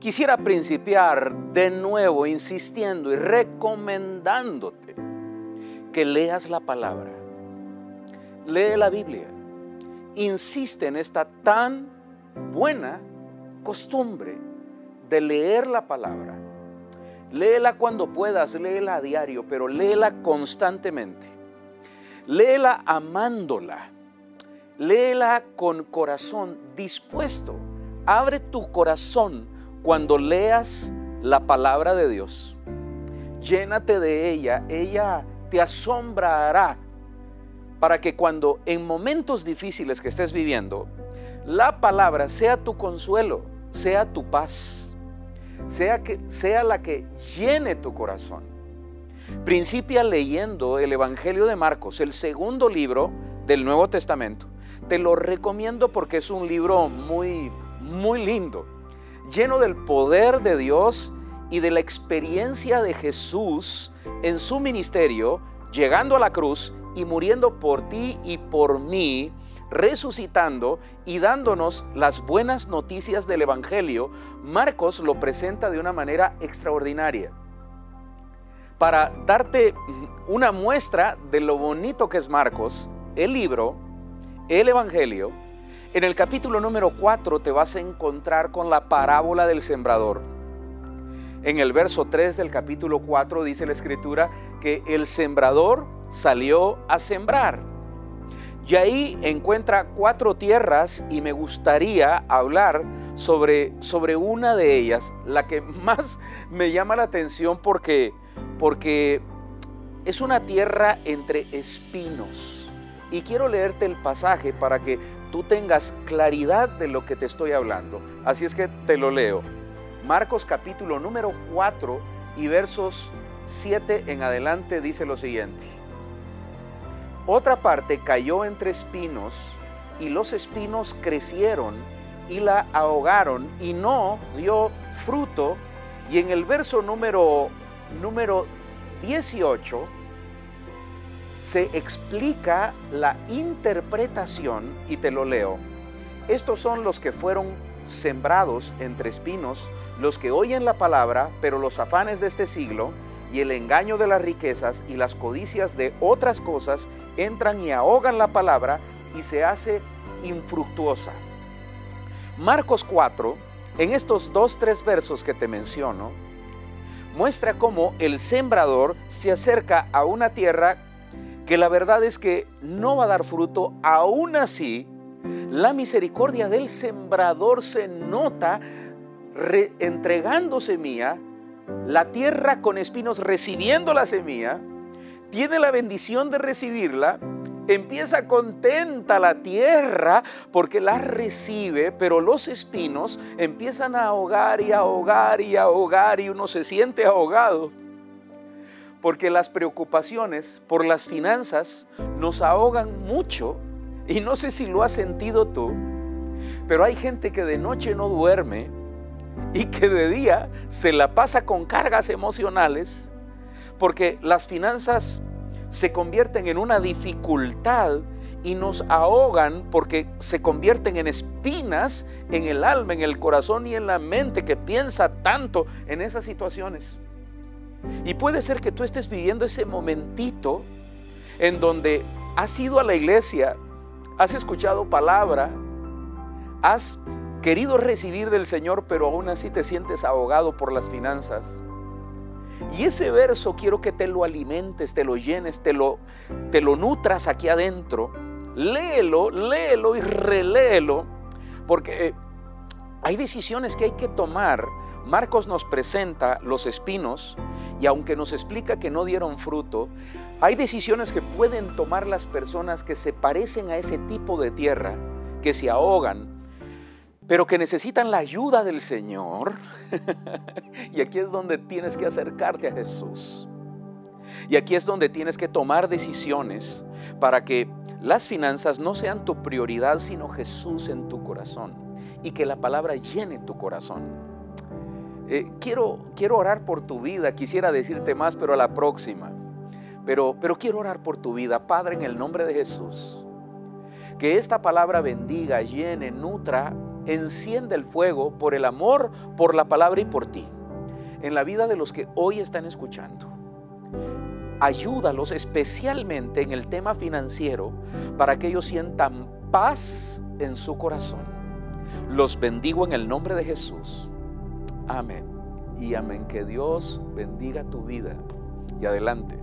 quisiera principiar de nuevo insistiendo y recomendándote que leas la palabra. Lee la Biblia. Insiste en esta tan buena costumbre de leer la palabra. Léela cuando puedas, léela a diario, pero léela constantemente. Léela amándola. Léela con corazón dispuesto. Abre tu corazón cuando leas la palabra de Dios. Llénate de ella. Ella te asombrará para que cuando en momentos difíciles que estés viviendo, la palabra sea tu consuelo, sea tu paz, sea, que, sea la que llene tu corazón. Principia leyendo el Evangelio de Marcos, el segundo libro del Nuevo Testamento. Te lo recomiendo porque es un libro muy, muy lindo, lleno del poder de Dios y de la experiencia de Jesús en su ministerio, llegando a la cruz y muriendo por ti y por mí, resucitando y dándonos las buenas noticias del Evangelio, Marcos lo presenta de una manera extraordinaria. Para darte una muestra de lo bonito que es Marcos, el libro, el Evangelio, en el capítulo número 4 te vas a encontrar con la parábola del sembrador. En el verso 3 del capítulo 4 dice la escritura que el sembrador salió a sembrar. Y ahí encuentra cuatro tierras y me gustaría hablar sobre, sobre una de ellas, la que más me llama la atención porque, porque es una tierra entre espinos. Y quiero leerte el pasaje para que tú tengas claridad de lo que te estoy hablando. Así es que te lo leo. Marcos capítulo número 4 y versos 7 en adelante dice lo siguiente. Otra parte cayó entre espinos y los espinos crecieron y la ahogaron y no dio fruto. Y en el verso número, número 18 se explica la interpretación y te lo leo. Estos son los que fueron sembrados entre espinos, los que oyen la palabra, pero los afanes de este siglo y el engaño de las riquezas y las codicias de otras cosas entran y ahogan la palabra y se hace infructuosa. Marcos 4, en estos dos, tres versos que te menciono, muestra cómo el sembrador se acerca a una tierra que la verdad es que no va a dar fruto, aún así, la misericordia del sembrador se nota entregando semilla, la tierra con espinos recibiendo la semilla, tiene la bendición de recibirla, empieza contenta la tierra porque la recibe, pero los espinos empiezan a ahogar y ahogar y ahogar y uno se siente ahogado. Porque las preocupaciones por las finanzas nos ahogan mucho y no sé si lo has sentido tú, pero hay gente que de noche no duerme y que de día se la pasa con cargas emocionales porque las finanzas se convierten en una dificultad y nos ahogan porque se convierten en espinas en el alma, en el corazón y en la mente que piensa tanto en esas situaciones. Y puede ser que tú estés viviendo ese momentito en donde has ido a la iglesia, has escuchado palabra, has querido recibir del Señor, pero aún así te sientes ahogado por las finanzas. Y ese verso quiero que te lo alimentes, te lo llenes, te lo, te lo nutras aquí adentro. Léelo, léelo y reléelo, porque eh, hay decisiones que hay que tomar. Marcos nos presenta los espinos y aunque nos explica que no dieron fruto, hay decisiones que pueden tomar las personas que se parecen a ese tipo de tierra, que se ahogan, pero que necesitan la ayuda del Señor. y aquí es donde tienes que acercarte a Jesús. Y aquí es donde tienes que tomar decisiones para que las finanzas no sean tu prioridad, sino Jesús en tu corazón. Y que la palabra llene tu corazón. Eh, quiero, quiero orar por tu vida. Quisiera decirte más, pero a la próxima. Pero, pero quiero orar por tu vida, Padre, en el nombre de Jesús. Que esta palabra bendiga, llene, nutra enciende el fuego por el amor, por la palabra y por ti. En la vida de los que hoy están escuchando. Ayúdalos especialmente en el tema financiero para que ellos sientan paz en su corazón. Los bendigo en el nombre de Jesús. Amén. Y amén. Que Dios bendiga tu vida. Y adelante.